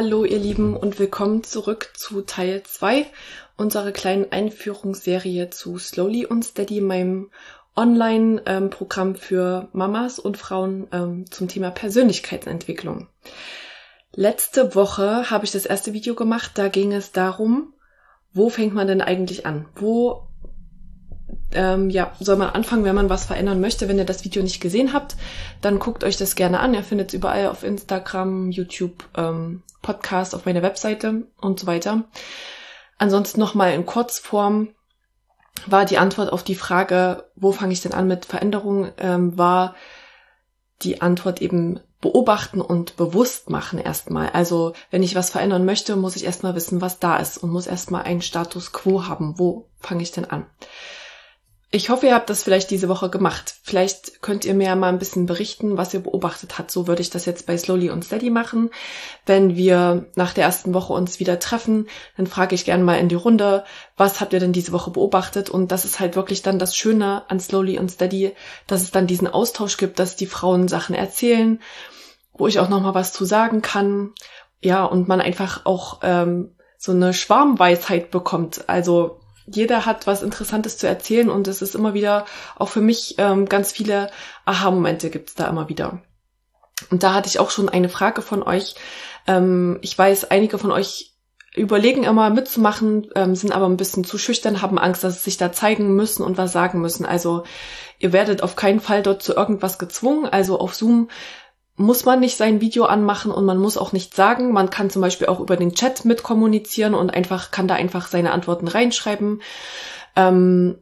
Hallo ihr Lieben und willkommen zurück zu Teil 2 unserer kleinen Einführungsserie zu Slowly und Steady, meinem Online-Programm für Mamas und Frauen ähm, zum Thema Persönlichkeitsentwicklung. Letzte Woche habe ich das erste Video gemacht, da ging es darum, wo fängt man denn eigentlich an? Wo ähm, ja, soll man anfangen, wenn man was verändern möchte. Wenn ihr das Video nicht gesehen habt, dann guckt euch das gerne an. Ihr findet es überall auf Instagram, YouTube, ähm, Podcast, auf meiner Webseite und so weiter. Ansonsten nochmal in Kurzform war die Antwort auf die Frage, wo fange ich denn an mit Veränderungen, ähm, war die Antwort eben beobachten und bewusst machen erstmal. Also wenn ich was verändern möchte, muss ich erstmal wissen, was da ist und muss erstmal einen Status quo haben. Wo fange ich denn an? Ich hoffe, ihr habt das vielleicht diese Woche gemacht. Vielleicht könnt ihr mir mal ein bisschen berichten, was ihr beobachtet habt. So würde ich das jetzt bei Slowly und Steady machen. Wenn wir nach der ersten Woche uns wieder treffen, dann frage ich gerne mal in die Runde, was habt ihr denn diese Woche beobachtet? Und das ist halt wirklich dann das Schöne an Slowly und Steady, dass es dann diesen Austausch gibt, dass die Frauen Sachen erzählen, wo ich auch nochmal was zu sagen kann. Ja, und man einfach auch ähm, so eine Schwarmweisheit bekommt. Also jeder hat was Interessantes zu erzählen und es ist immer wieder, auch für mich, ähm, ganz viele Aha-Momente gibt's da immer wieder. Und da hatte ich auch schon eine Frage von euch. Ähm, ich weiß, einige von euch überlegen immer mitzumachen, ähm, sind aber ein bisschen zu schüchtern, haben Angst, dass sie sich da zeigen müssen und was sagen müssen. Also ihr werdet auf keinen Fall dort zu irgendwas gezwungen. Also auf Zoom muss man nicht sein Video anmachen und man muss auch nichts sagen. Man kann zum Beispiel auch über den Chat mitkommunizieren und einfach kann da einfach seine Antworten reinschreiben. Ähm,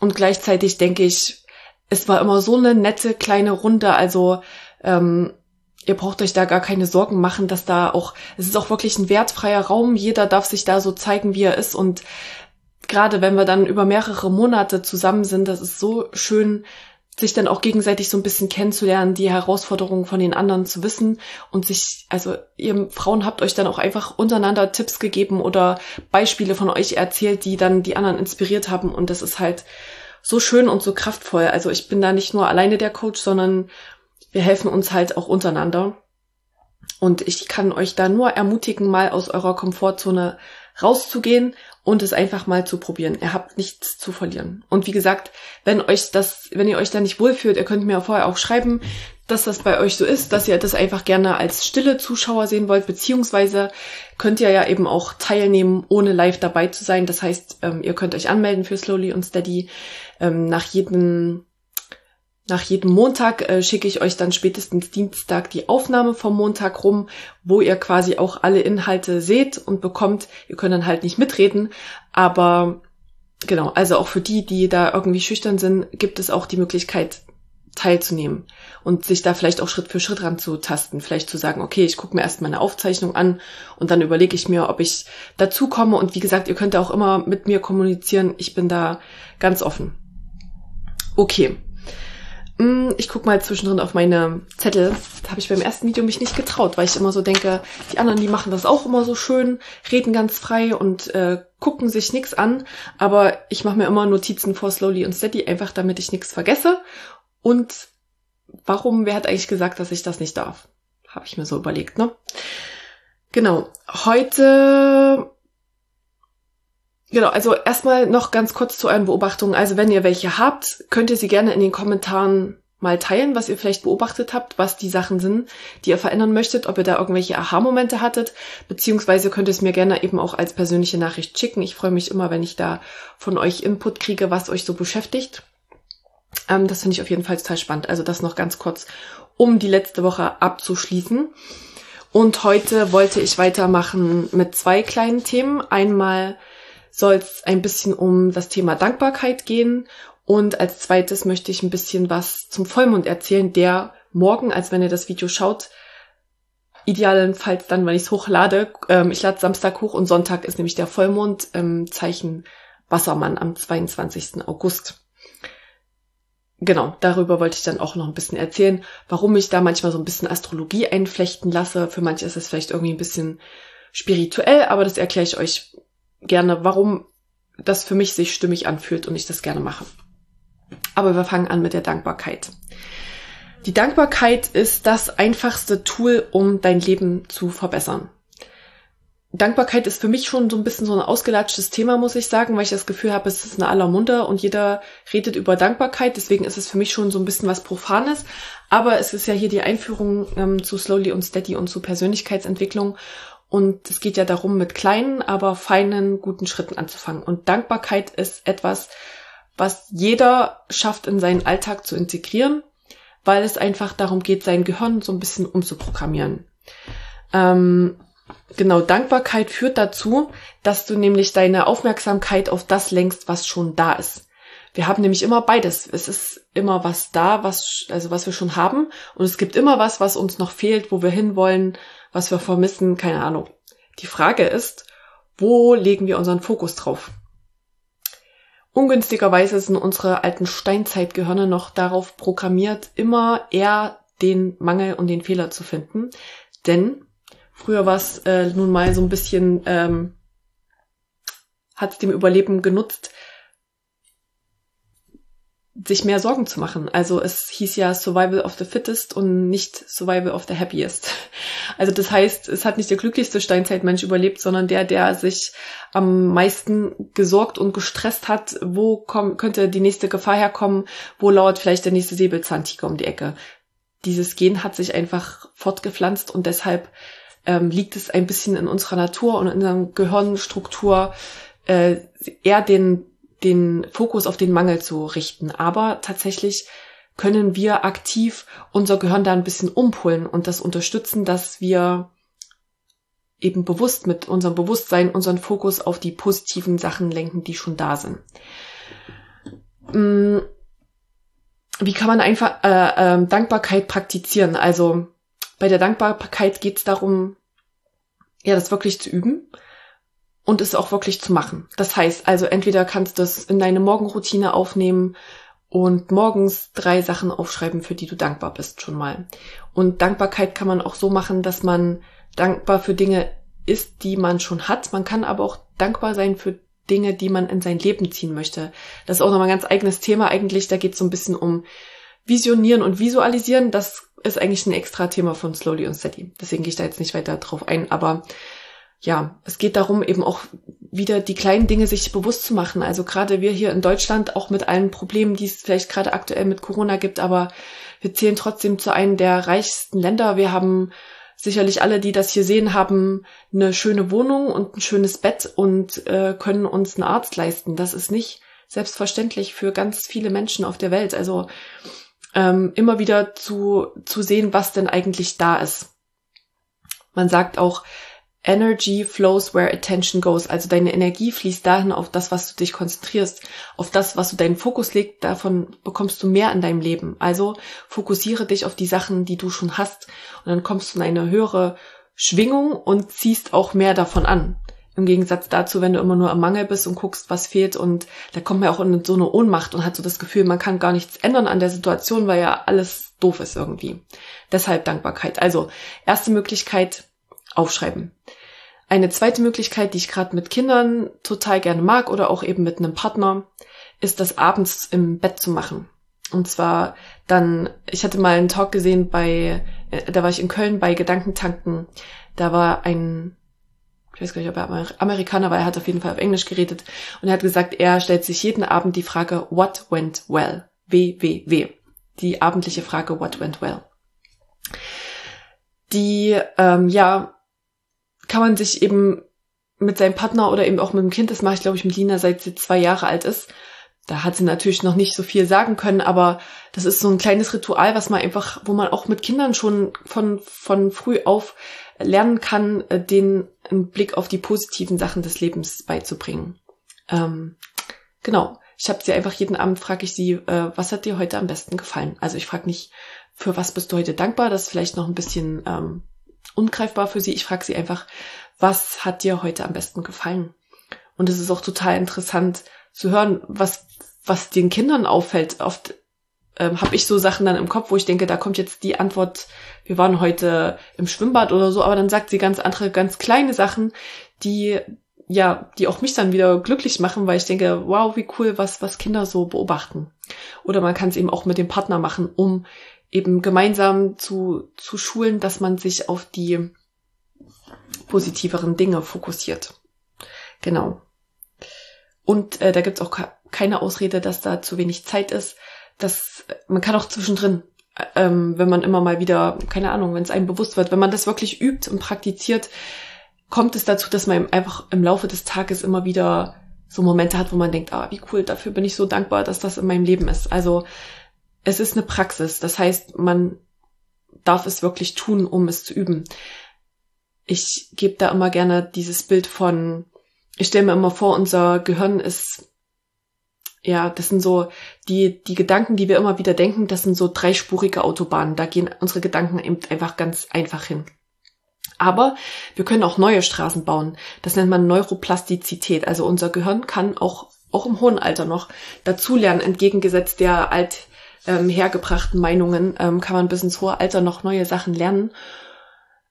und gleichzeitig denke ich, es war immer so eine nette kleine Runde. Also ähm, ihr braucht euch da gar keine Sorgen machen, dass da auch, es ist auch wirklich ein wertfreier Raum. Jeder darf sich da so zeigen, wie er ist. Und gerade wenn wir dann über mehrere Monate zusammen sind, das ist so schön, sich dann auch gegenseitig so ein bisschen kennenzulernen, die Herausforderungen von den anderen zu wissen und sich, also ihr Frauen habt euch dann auch einfach untereinander Tipps gegeben oder Beispiele von euch erzählt, die dann die anderen inspiriert haben und das ist halt so schön und so kraftvoll. Also ich bin da nicht nur alleine der Coach, sondern wir helfen uns halt auch untereinander. Und ich kann euch da nur ermutigen, mal aus eurer Komfortzone rauszugehen und es einfach mal zu probieren. Ihr habt nichts zu verlieren. Und wie gesagt, wenn euch das, wenn ihr euch da nicht wohlfühlt, ihr könnt mir vorher auch schreiben, dass das bei euch so ist, dass ihr das einfach gerne als stille Zuschauer sehen wollt, beziehungsweise könnt ihr ja eben auch teilnehmen, ohne live dabei zu sein. Das heißt, ähm, ihr könnt euch anmelden für Slowly und Steady. Ähm, nach jedem nach jedem Montag äh, schicke ich euch dann spätestens Dienstag die Aufnahme vom Montag rum, wo ihr quasi auch alle Inhalte seht und bekommt. Ihr könnt dann halt nicht mitreden, aber genau, also auch für die, die da irgendwie schüchtern sind, gibt es auch die Möglichkeit teilzunehmen und sich da vielleicht auch Schritt für Schritt ranzutasten. Vielleicht zu sagen, okay, ich gucke mir erst meine Aufzeichnung an und dann überlege ich mir, ob ich dazu komme. Und wie gesagt, ihr könnt auch immer mit mir kommunizieren. Ich bin da ganz offen. Okay. Mm, ich guck mal zwischendrin auf meine Zettel. Da habe ich beim ersten Video mich nicht getraut, weil ich immer so denke, die anderen, die machen das auch immer so schön, reden ganz frei und äh, gucken sich nichts an. Aber ich mache mir immer Notizen vor Slowly und Steady, einfach damit ich nichts vergesse. Und warum, wer hat eigentlich gesagt, dass ich das nicht darf? Habe ich mir so überlegt, ne? Genau. Heute Genau, also erstmal noch ganz kurz zu euren Beobachtungen. Also wenn ihr welche habt, könnt ihr sie gerne in den Kommentaren mal teilen, was ihr vielleicht beobachtet habt, was die Sachen sind, die ihr verändern möchtet, ob ihr da irgendwelche Aha-Momente hattet, beziehungsweise könnt ihr es mir gerne eben auch als persönliche Nachricht schicken. Ich freue mich immer, wenn ich da von euch Input kriege, was euch so beschäftigt. Ähm, das finde ich auf jeden Fall total spannend. Also das noch ganz kurz, um die letzte Woche abzuschließen. Und heute wollte ich weitermachen mit zwei kleinen Themen. Einmal soll es ein bisschen um das Thema Dankbarkeit gehen. Und als zweites möchte ich ein bisschen was zum Vollmond erzählen, der morgen, als wenn ihr das Video schaut, idealenfalls dann, wenn ich es hochlade. Ähm, ich lade Samstag hoch und Sonntag ist nämlich der Vollmond ähm, Zeichen Wassermann am 22. August. Genau, darüber wollte ich dann auch noch ein bisschen erzählen, warum ich da manchmal so ein bisschen Astrologie einflechten lasse. Für manche ist es vielleicht irgendwie ein bisschen spirituell, aber das erkläre ich euch gerne, warum das für mich sich stimmig anfühlt und ich das gerne mache. Aber wir fangen an mit der Dankbarkeit. Die Dankbarkeit ist das einfachste Tool, um dein Leben zu verbessern. Dankbarkeit ist für mich schon so ein bisschen so ein ausgelatschtes Thema, muss ich sagen, weil ich das Gefühl habe, es ist eine aller Munde und jeder redet über Dankbarkeit. Deswegen ist es für mich schon so ein bisschen was Profanes. Aber es ist ja hier die Einführung ähm, zu Slowly und Steady und zu Persönlichkeitsentwicklung. Und es geht ja darum, mit kleinen, aber feinen, guten Schritten anzufangen. Und Dankbarkeit ist etwas, was jeder schafft in seinen Alltag zu integrieren, weil es einfach darum geht, sein Gehirn so ein bisschen umzuprogrammieren. Ähm, genau, Dankbarkeit führt dazu, dass du nämlich deine Aufmerksamkeit auf das lenkst, was schon da ist. Wir haben nämlich immer beides. Es ist immer was da, was, also was wir schon haben. Und es gibt immer was, was uns noch fehlt, wo wir hinwollen, was wir vermissen, keine Ahnung. Die Frage ist, wo legen wir unseren Fokus drauf? Ungünstigerweise sind unsere alten Steinzeitgehirne noch darauf programmiert, immer eher den Mangel und den Fehler zu finden. Denn früher war es äh, nun mal so ein bisschen, ähm, hat es dem Überleben genutzt, sich mehr Sorgen zu machen. Also es hieß ja Survival of the Fittest und nicht Survival of the Happiest. Also das heißt, es hat nicht der glücklichste Steinzeitmensch überlebt, sondern der, der sich am meisten gesorgt und gestresst hat, wo komm, könnte die nächste Gefahr herkommen, wo lauert vielleicht der nächste Säbelzahntiger um die Ecke. Dieses Gen hat sich einfach fortgepflanzt und deshalb ähm, liegt es ein bisschen in unserer Natur und in unserer Gehirnstruktur, äh, eher den den Fokus auf den Mangel zu richten. Aber tatsächlich können wir aktiv unser Gehirn da ein bisschen umpolen und das unterstützen, dass wir eben bewusst mit unserem Bewusstsein unseren Fokus auf die positiven Sachen lenken, die schon da sind. Mm, wie kann man einfach äh, äh, Dankbarkeit praktizieren? Also bei der Dankbarkeit geht es darum, ja, das wirklich zu üben und es auch wirklich zu machen. Das heißt also, entweder kannst du es in deine Morgenroutine aufnehmen und morgens drei Sachen aufschreiben, für die du dankbar bist schon mal. Und Dankbarkeit kann man auch so machen, dass man dankbar für Dinge ist, die man schon hat. Man kann aber auch dankbar sein für Dinge, die man in sein Leben ziehen möchte. Das ist auch nochmal ein ganz eigenes Thema eigentlich. Da geht es so ein bisschen um Visionieren und Visualisieren. Das ist eigentlich ein extra Thema von Slowly und Steady. Deswegen gehe ich da jetzt nicht weiter drauf ein. Aber ja, es geht darum, eben auch wieder die kleinen Dinge sich bewusst zu machen. Also gerade wir hier in Deutschland, auch mit allen Problemen, die es vielleicht gerade aktuell mit Corona gibt, aber wir zählen trotzdem zu einem der reichsten Länder. Wir haben sicherlich alle, die das hier sehen, haben eine schöne Wohnung und ein schönes Bett und äh, können uns einen Arzt leisten. Das ist nicht selbstverständlich für ganz viele Menschen auf der Welt. Also ähm, immer wieder zu, zu sehen, was denn eigentlich da ist. Man sagt auch, Energy flows where attention goes. Also deine Energie fließt dahin auf das, was du dich konzentrierst, auf das, was du deinen Fokus legst. Davon bekommst du mehr in deinem Leben. Also fokussiere dich auf die Sachen, die du schon hast. Und dann kommst du in eine höhere Schwingung und ziehst auch mehr davon an. Im Gegensatz dazu, wenn du immer nur am Mangel bist und guckst, was fehlt und da kommt man auch in so eine Ohnmacht und hat so das Gefühl, man kann gar nichts ändern an der Situation, weil ja alles doof ist irgendwie. Deshalb Dankbarkeit. Also, erste Möglichkeit, aufschreiben. Eine zweite Möglichkeit, die ich gerade mit Kindern total gerne mag oder auch eben mit einem Partner, ist das abends im Bett zu machen. Und zwar dann, ich hatte mal einen Talk gesehen bei, äh, da war ich in Köln bei Gedankentanken. Da war ein, ich weiß gar nicht, ob er Amerikaner war, er hat auf jeden Fall auf Englisch geredet. Und er hat gesagt, er stellt sich jeden Abend die Frage, what went well? W, W, W. Die abendliche Frage, what went well? Die, ähm, ja, kann man sich eben mit seinem Partner oder eben auch mit dem Kind, das mache ich glaube ich mit Lina, seit sie zwei Jahre alt ist. Da hat sie natürlich noch nicht so viel sagen können, aber das ist so ein kleines Ritual, was man einfach, wo man auch mit Kindern schon von, von früh auf lernen kann, äh, den einen Blick auf die positiven Sachen des Lebens beizubringen. Ähm, genau. Ich habe sie einfach jeden Abend frage ich sie, äh, was hat dir heute am besten gefallen? Also ich frage nicht, für was bist du heute dankbar? Das ist vielleicht noch ein bisschen ähm, ungreifbar für sie. Ich frage sie einfach, was hat dir heute am besten gefallen? Und es ist auch total interessant zu hören, was, was den Kindern auffällt. Oft ähm, habe ich so Sachen dann im Kopf, wo ich denke, da kommt jetzt die Antwort, wir waren heute im Schwimmbad oder so, aber dann sagt sie ganz andere, ganz kleine Sachen, die ja, die auch mich dann wieder glücklich machen, weil ich denke, wow, wie cool, was, was Kinder so beobachten. Oder man kann es eben auch mit dem Partner machen, um eben gemeinsam zu, zu schulen, dass man sich auf die positiveren Dinge fokussiert. Genau. Und äh, da gibt's auch keine Ausrede, dass da zu wenig Zeit ist. Das, man kann auch zwischendrin, äh, ähm, wenn man immer mal wieder, keine Ahnung, wenn es einem bewusst wird, wenn man das wirklich übt und praktiziert, kommt es dazu, dass man einfach im Laufe des Tages immer wieder so Momente hat, wo man denkt, ah, wie cool, dafür bin ich so dankbar, dass das in meinem Leben ist. Also es ist eine Praxis. Das heißt, man darf es wirklich tun, um es zu üben. Ich gebe da immer gerne dieses Bild von, ich stelle mir immer vor, unser Gehirn ist, ja, das sind so die, die Gedanken, die wir immer wieder denken, das sind so dreispurige Autobahnen. Da gehen unsere Gedanken eben einfach ganz einfach hin. Aber wir können auch neue Straßen bauen. Das nennt man Neuroplastizität. Also unser Gehirn kann auch, auch im hohen Alter noch dazulernen, entgegengesetzt der alt ähm, hergebrachten Meinungen, ähm, kann man bis ins hohe Alter noch neue Sachen lernen.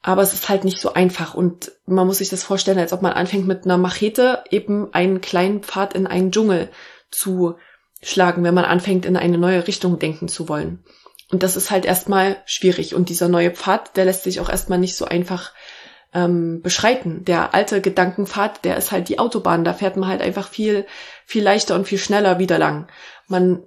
Aber es ist halt nicht so einfach und man muss sich das vorstellen, als ob man anfängt mit einer Machete eben einen kleinen Pfad in einen Dschungel zu schlagen, wenn man anfängt in eine neue Richtung denken zu wollen. Und das ist halt erstmal schwierig. Und dieser neue Pfad, der lässt sich auch erstmal nicht so einfach ähm, beschreiten. Der alte Gedankenpfad, der ist halt die Autobahn. Da fährt man halt einfach viel, viel leichter und viel schneller wieder lang. Man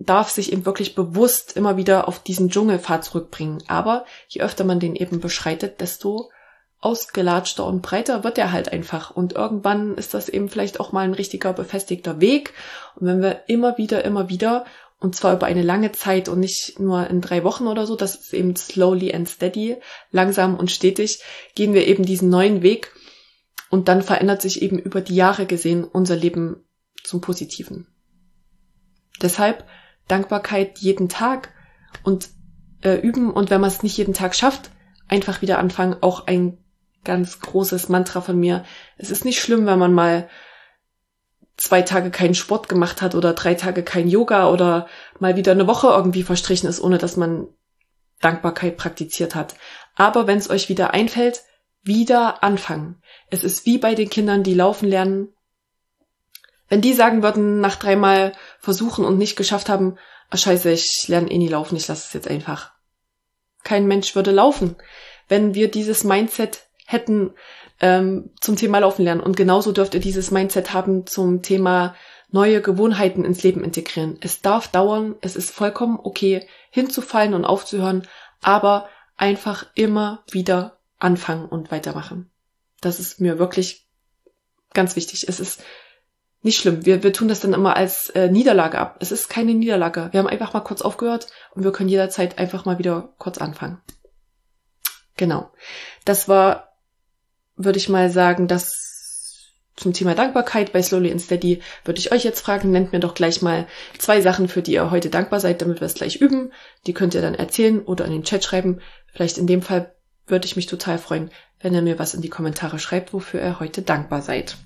darf sich eben wirklich bewusst immer wieder auf diesen Dschungelpfad zurückbringen. Aber je öfter man den eben beschreitet, desto ausgelatschter und breiter wird er halt einfach. Und irgendwann ist das eben vielleicht auch mal ein richtiger befestigter Weg. Und wenn wir immer wieder, immer wieder und zwar über eine lange Zeit und nicht nur in drei Wochen oder so, das ist eben slowly and steady, langsam und stetig, gehen wir eben diesen neuen Weg und dann verändert sich eben über die Jahre gesehen unser Leben zum Positiven. Deshalb Dankbarkeit jeden Tag und äh, üben und wenn man es nicht jeden Tag schafft, einfach wieder anfangen, auch ein ganz großes Mantra von mir. Es ist nicht schlimm, wenn man mal zwei Tage keinen Sport gemacht hat oder drei Tage kein Yoga oder mal wieder eine Woche irgendwie verstrichen ist, ohne dass man Dankbarkeit praktiziert hat. Aber wenn es euch wieder einfällt, wieder anfangen. Es ist wie bei den Kindern, die laufen lernen. Wenn die sagen würden, nach dreimal versuchen und nicht geschafft haben, ah scheiße, ich lerne eh nie laufen, ich lasse es jetzt einfach. Kein Mensch würde laufen. Wenn wir dieses Mindset hätten, ähm, zum Thema Laufen lernen. Und genauso dürft ihr dieses Mindset haben zum Thema neue Gewohnheiten ins Leben integrieren. Es darf dauern, es ist vollkommen okay, hinzufallen und aufzuhören, aber einfach immer wieder anfangen und weitermachen. Das ist mir wirklich ganz wichtig. Es ist nicht schlimm. Wir, wir tun das dann immer als äh, Niederlage ab. Es ist keine Niederlage. Wir haben einfach mal kurz aufgehört und wir können jederzeit einfach mal wieder kurz anfangen. Genau. Das war würde ich mal sagen, dass zum Thema Dankbarkeit bei Slowly and Steady würde ich euch jetzt fragen, nennt mir doch gleich mal zwei Sachen, für die ihr heute dankbar seid, damit wir es gleich üben. Die könnt ihr dann erzählen oder in den Chat schreiben. Vielleicht in dem Fall würde ich mich total freuen, wenn ihr mir was in die Kommentare schreibt, wofür ihr heute dankbar seid.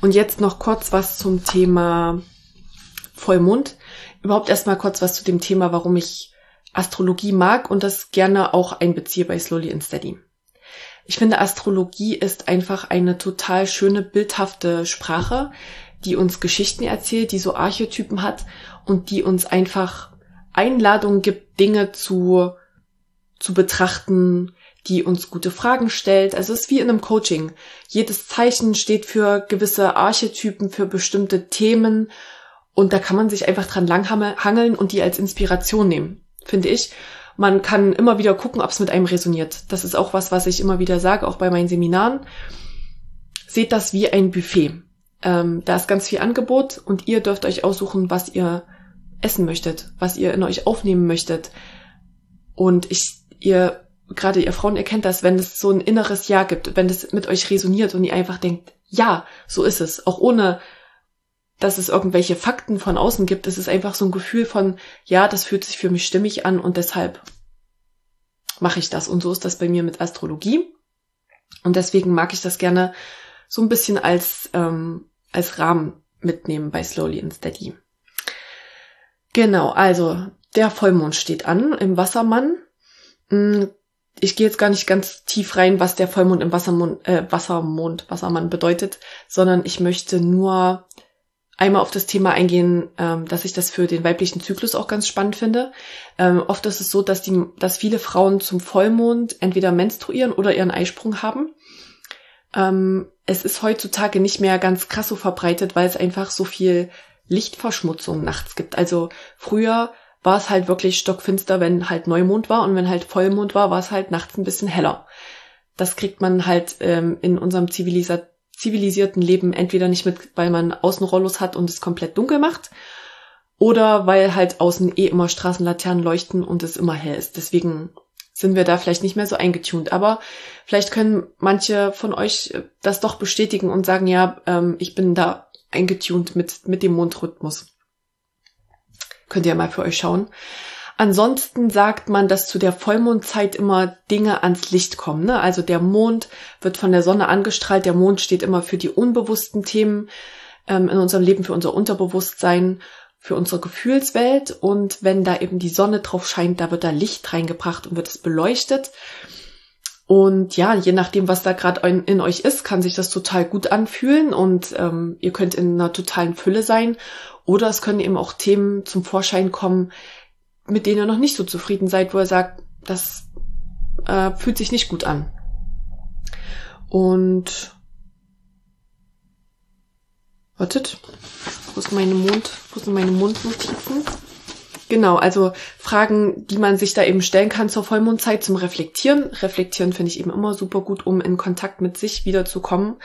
Und jetzt noch kurz was zum Thema Vollmond. Überhaupt erstmal kurz was zu dem Thema, warum ich Astrologie mag und das gerne auch einbeziehe bei Slowly and Steady. Ich finde, Astrologie ist einfach eine total schöne, bildhafte Sprache, die uns Geschichten erzählt, die so Archetypen hat und die uns einfach Einladungen gibt, Dinge zu, zu betrachten, die uns gute Fragen stellt. Also es ist wie in einem Coaching. Jedes Zeichen steht für gewisse Archetypen, für bestimmte Themen und da kann man sich einfach dran langhangeln und die als Inspiration nehmen, finde ich. Man kann immer wieder gucken, ob es mit einem resoniert. Das ist auch was, was ich immer wieder sage, auch bei meinen Seminaren. Seht das wie ein Buffet. Ähm, da ist ganz viel Angebot und ihr dürft euch aussuchen, was ihr essen möchtet, was ihr in euch aufnehmen möchtet. Und ich, ihr, gerade ihr Frauen, ihr kennt das, wenn es so ein inneres Ja gibt, wenn es mit euch resoniert und ihr einfach denkt, ja, so ist es, auch ohne dass es irgendwelche Fakten von außen gibt. Es ist einfach so ein Gefühl von, ja, das fühlt sich für mich stimmig an und deshalb mache ich das. Und so ist das bei mir mit Astrologie. Und deswegen mag ich das gerne so ein bisschen als, ähm, als Rahmen mitnehmen bei Slowly and Steady. Genau, also der Vollmond steht an im Wassermann. Ich gehe jetzt gar nicht ganz tief rein, was der Vollmond im Wassermond, äh, Wassermond, Wassermann bedeutet, sondern ich möchte nur einmal auf das Thema eingehen, ähm, dass ich das für den weiblichen Zyklus auch ganz spannend finde. Ähm, oft ist es so, dass die, dass viele Frauen zum Vollmond entweder menstruieren oder ihren Eisprung haben. Ähm, es ist heutzutage nicht mehr ganz krass so verbreitet, weil es einfach so viel Lichtverschmutzung nachts gibt. Also früher war es halt wirklich stockfinster, wenn halt Neumond war und wenn halt Vollmond war, war es halt nachts ein bisschen heller. Das kriegt man halt ähm, in unserem Zivilisa zivilisierten Leben entweder nicht mit, weil man außen Rollos hat und es komplett dunkel macht, oder weil halt außen eh immer Straßenlaternen leuchten und es immer hell ist. Deswegen sind wir da vielleicht nicht mehr so eingetunt. Aber vielleicht können manche von euch das doch bestätigen und sagen, ja, ähm, ich bin da eingetunt mit, mit dem Mondrhythmus. Könnt ihr mal für euch schauen. Ansonsten sagt man, dass zu der Vollmondzeit immer Dinge ans Licht kommen. Ne? Also der Mond wird von der Sonne angestrahlt. Der Mond steht immer für die unbewussten Themen ähm, in unserem Leben, für unser Unterbewusstsein, für unsere Gefühlswelt. Und wenn da eben die Sonne drauf scheint, da wird da Licht reingebracht und wird es beleuchtet. Und ja, je nachdem, was da gerade in, euch ist, kann sich das total gut anfühlen und ähm, ihr könnt in einer totalen Fülle sein. Oder es können eben auch Themen zum Vorschein kommen, mit denen ihr noch nicht so zufrieden seid, wo ihr sagt, das äh, fühlt sich nicht gut an. Und wartet, wo ist meine Mund, wo sind meine Mundnotizen? Genau, also Fragen, die man sich da eben stellen kann zur Vollmondzeit zum Reflektieren. Reflektieren finde ich eben immer super gut, um in Kontakt mit sich wiederzukommen.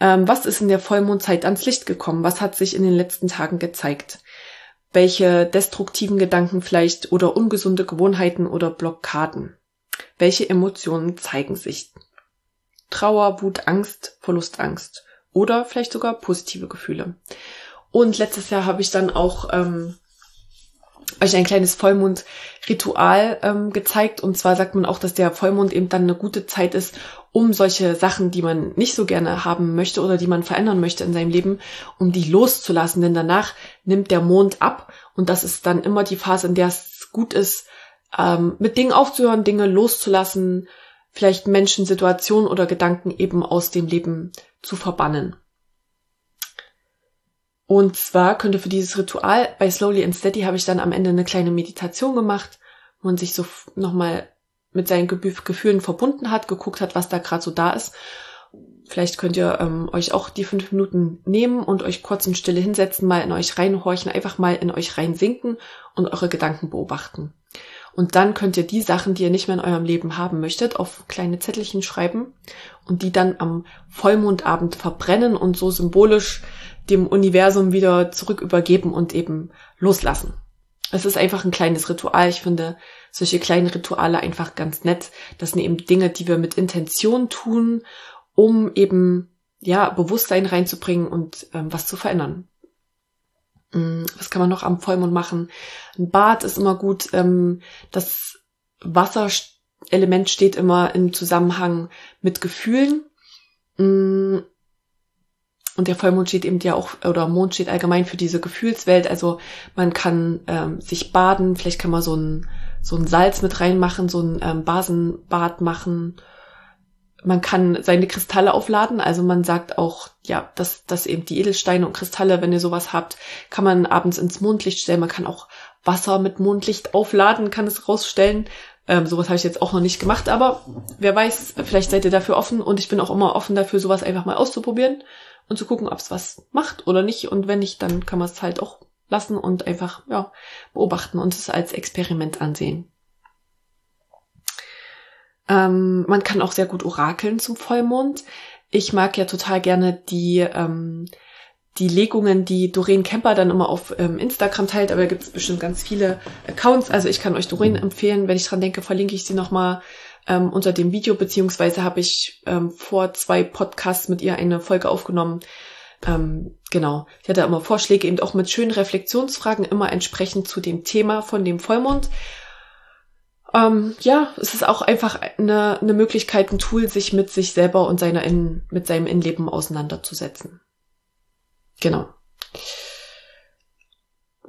Ähm, was ist in der Vollmondzeit ans Licht gekommen? Was hat sich in den letzten Tagen gezeigt? Welche destruktiven Gedanken vielleicht oder ungesunde Gewohnheiten oder Blockaden? Welche Emotionen zeigen sich? Trauer, Wut, Angst, Verlustangst oder vielleicht sogar positive Gefühle. Und letztes Jahr habe ich dann auch ähm, euch ein kleines Vollmondritual ähm, gezeigt. Und zwar sagt man auch, dass der Vollmond eben dann eine gute Zeit ist, um solche Sachen, die man nicht so gerne haben möchte oder die man verändern möchte in seinem Leben, um die loszulassen. Denn danach nimmt der Mond ab und das ist dann immer die Phase, in der es gut ist, ähm, mit Dingen aufzuhören, Dinge loszulassen, vielleicht Menschen, Situationen oder Gedanken eben aus dem Leben zu verbannen. Und zwar könnte für dieses Ritual bei Slowly and Steady habe ich dann am Ende eine kleine Meditation gemacht, wo man sich so nochmal mit seinen Gefühlen verbunden hat, geguckt hat, was da gerade so da ist. Vielleicht könnt ihr ähm, euch auch die fünf Minuten nehmen und euch kurz in Stille hinsetzen, mal in euch reinhorchen, einfach mal in euch reinsinken und eure Gedanken beobachten. Und dann könnt ihr die Sachen, die ihr nicht mehr in eurem Leben haben möchtet, auf kleine Zettelchen schreiben und die dann am Vollmondabend verbrennen und so symbolisch dem Universum wieder zurück übergeben und eben loslassen. Es ist einfach ein kleines Ritual. Ich finde solche kleinen Rituale einfach ganz nett. Das sind eben Dinge, die wir mit Intention tun, um eben ja Bewusstsein reinzubringen und ähm, was zu verändern. Mm, was kann man noch am Vollmond machen? Ein Bad ist immer gut. Ähm, das Wasserelement steht immer im Zusammenhang mit Gefühlen. Mm, und der Vollmond steht eben ja auch, oder Mond steht allgemein für diese Gefühlswelt. Also man kann ähm, sich baden, vielleicht kann man so ein, so ein Salz mit reinmachen, so ein ähm, Basenbad machen. Man kann seine Kristalle aufladen. Also man sagt auch, ja, dass, dass eben die Edelsteine und Kristalle, wenn ihr sowas habt, kann man abends ins Mondlicht stellen. Man kann auch Wasser mit Mondlicht aufladen, kann es rausstellen. Ähm, sowas habe ich jetzt auch noch nicht gemacht, aber wer weiß, vielleicht seid ihr dafür offen und ich bin auch immer offen dafür, sowas einfach mal auszuprobieren und zu gucken, ob es was macht oder nicht. Und wenn nicht, dann kann man es halt auch lassen und einfach ja, beobachten und es als Experiment ansehen. Ähm, man kann auch sehr gut orakeln zum Vollmond. Ich mag ja total gerne die, ähm, die Legungen, die Doreen Kemper dann immer auf ähm, Instagram teilt, aber da gibt es bestimmt ganz viele Accounts. Also ich kann euch Doreen empfehlen, wenn ich dran denke, verlinke ich sie nochmal ähm, unter dem Video, beziehungsweise habe ich ähm, vor zwei Podcasts mit ihr eine Folge aufgenommen. Ähm, genau, sie hatte immer Vorschläge, eben auch mit schönen Reflexionsfragen, immer entsprechend zu dem Thema von dem Vollmond. Ähm, ja, es ist auch einfach eine, eine Möglichkeit, ein Tool, sich mit sich selber und seiner in, mit seinem Innenleben auseinanderzusetzen. Genau.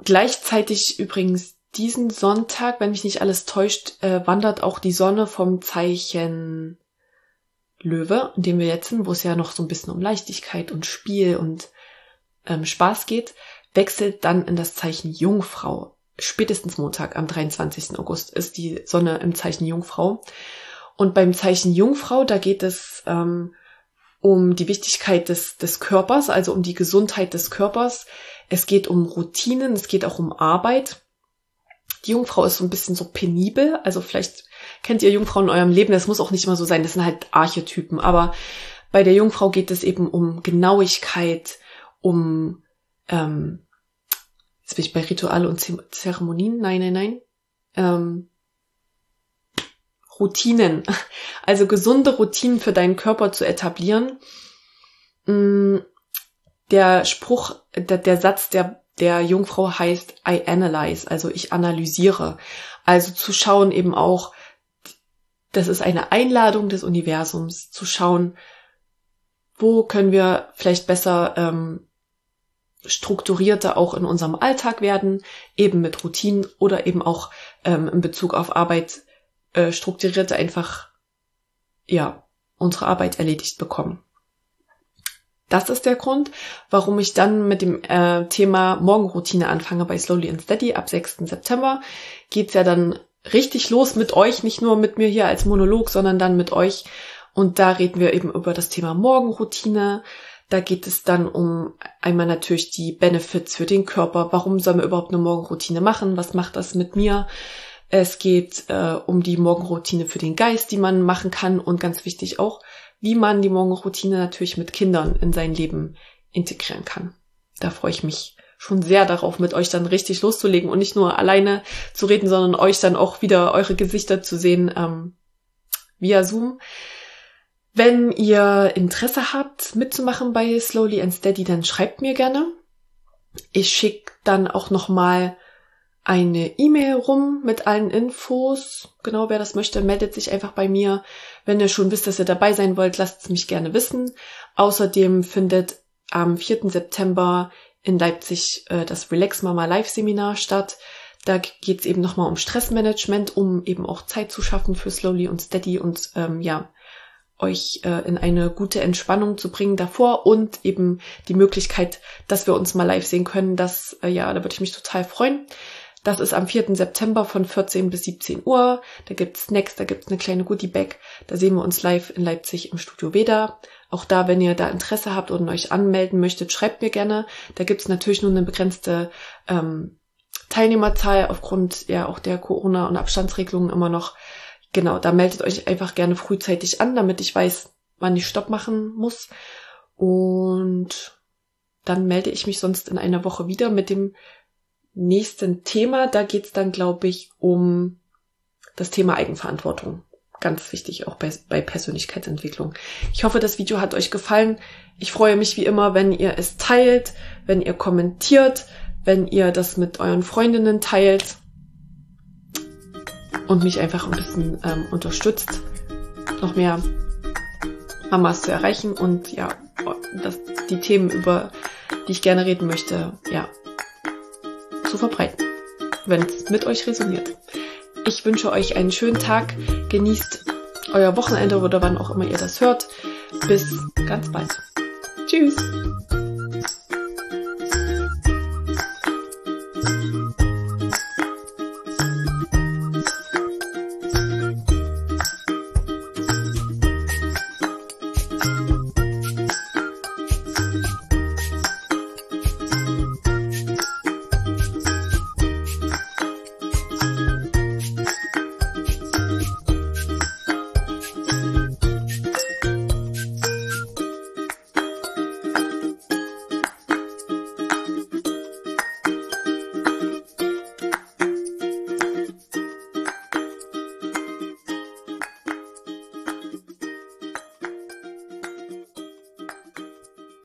Gleichzeitig übrigens diesen Sonntag, wenn mich nicht alles täuscht, äh, wandert auch die Sonne vom Zeichen Löwe, in dem wir jetzt sind, wo es ja noch so ein bisschen um Leichtigkeit und Spiel und ähm, Spaß geht, wechselt dann in das Zeichen Jungfrau. Spätestens Montag am 23. August ist die Sonne im Zeichen Jungfrau. Und beim Zeichen Jungfrau, da geht es ähm, um die Wichtigkeit des, des Körpers, also um die Gesundheit des Körpers. Es geht um Routinen, es geht auch um Arbeit. Die Jungfrau ist so ein bisschen so penibel, also vielleicht kennt ihr Jungfrauen in eurem Leben, das muss auch nicht immer so sein, das sind halt Archetypen, aber bei der Jungfrau geht es eben um Genauigkeit, um, ähm, jetzt bin ich bei Rituale und Zeremonien, nein, nein, nein, ähm, Routinen, also gesunde Routinen für deinen Körper zu etablieren. Mm, der Spruch, der, der Satz der, der Jungfrau heißt I analyze, also ich analysiere. Also zu schauen eben auch, das ist eine Einladung des Universums, zu schauen, wo können wir vielleicht besser ähm, strukturierter auch in unserem Alltag werden, eben mit Routinen oder eben auch ähm, in Bezug auf Arbeit äh, strukturierter einfach ja unsere Arbeit erledigt bekommen. Das ist der Grund, warum ich dann mit dem äh, Thema Morgenroutine anfange bei Slowly and Steady. Ab 6. September geht's ja dann richtig los mit euch, nicht nur mit mir hier als Monolog, sondern dann mit euch. Und da reden wir eben über das Thema Morgenroutine. Da geht es dann um einmal natürlich die Benefits für den Körper. Warum soll man überhaupt eine Morgenroutine machen? Was macht das mit mir? Es geht äh, um die Morgenroutine für den Geist, die man machen kann. Und ganz wichtig auch, wie man die Morgenroutine natürlich mit Kindern in sein Leben integrieren kann. Da freue ich mich schon sehr darauf, mit euch dann richtig loszulegen und nicht nur alleine zu reden, sondern euch dann auch wieder eure Gesichter zu sehen ähm, via Zoom. Wenn ihr Interesse habt, mitzumachen bei Slowly and Steady, dann schreibt mir gerne. Ich schicke dann auch nochmal eine E-Mail rum mit allen Infos. Genau, wer das möchte, meldet sich einfach bei mir. Wenn ihr schon wisst, dass ihr dabei sein wollt, lasst es mich gerne wissen. Außerdem findet am 4. September in Leipzig äh, das Relax Mama Live Seminar statt. Da geht es eben nochmal um Stressmanagement, um eben auch Zeit zu schaffen für Slowly und Steady und ähm, ja, euch äh, in eine gute Entspannung zu bringen davor und eben die Möglichkeit, dass wir uns mal live sehen können. Das, äh, ja, da würde ich mich total freuen. Das ist am 4. September von 14 bis 17 Uhr. Da gibt's Snacks, da gibt's eine kleine Goodie-Bag. Da sehen wir uns live in Leipzig im Studio Veda. Auch da, wenn ihr da Interesse habt und euch anmelden möchtet, schreibt mir gerne. Da gibt's natürlich nur eine begrenzte ähm, Teilnehmerzahl aufgrund ja auch der Corona- und Abstandsregelungen immer noch. Genau, da meldet euch einfach gerne frühzeitig an, damit ich weiß, wann ich Stopp machen muss. Und dann melde ich mich sonst in einer Woche wieder mit dem nächsten Thema. Da geht's dann, glaube ich, um das Thema Eigenverantwortung. Ganz wichtig auch bei, bei Persönlichkeitsentwicklung. Ich hoffe, das Video hat euch gefallen. Ich freue mich wie immer, wenn ihr es teilt, wenn ihr kommentiert, wenn ihr das mit euren Freundinnen teilt und mich einfach ein bisschen ähm, unterstützt, noch mehr Mamas zu erreichen und ja, dass die Themen, über die ich gerne reden möchte, ja, zu verbreiten, wenn es mit euch resoniert. Ich wünsche euch einen schönen Tag, genießt euer Wochenende oder wann auch immer ihr das hört. Bis ganz bald. Tschüss.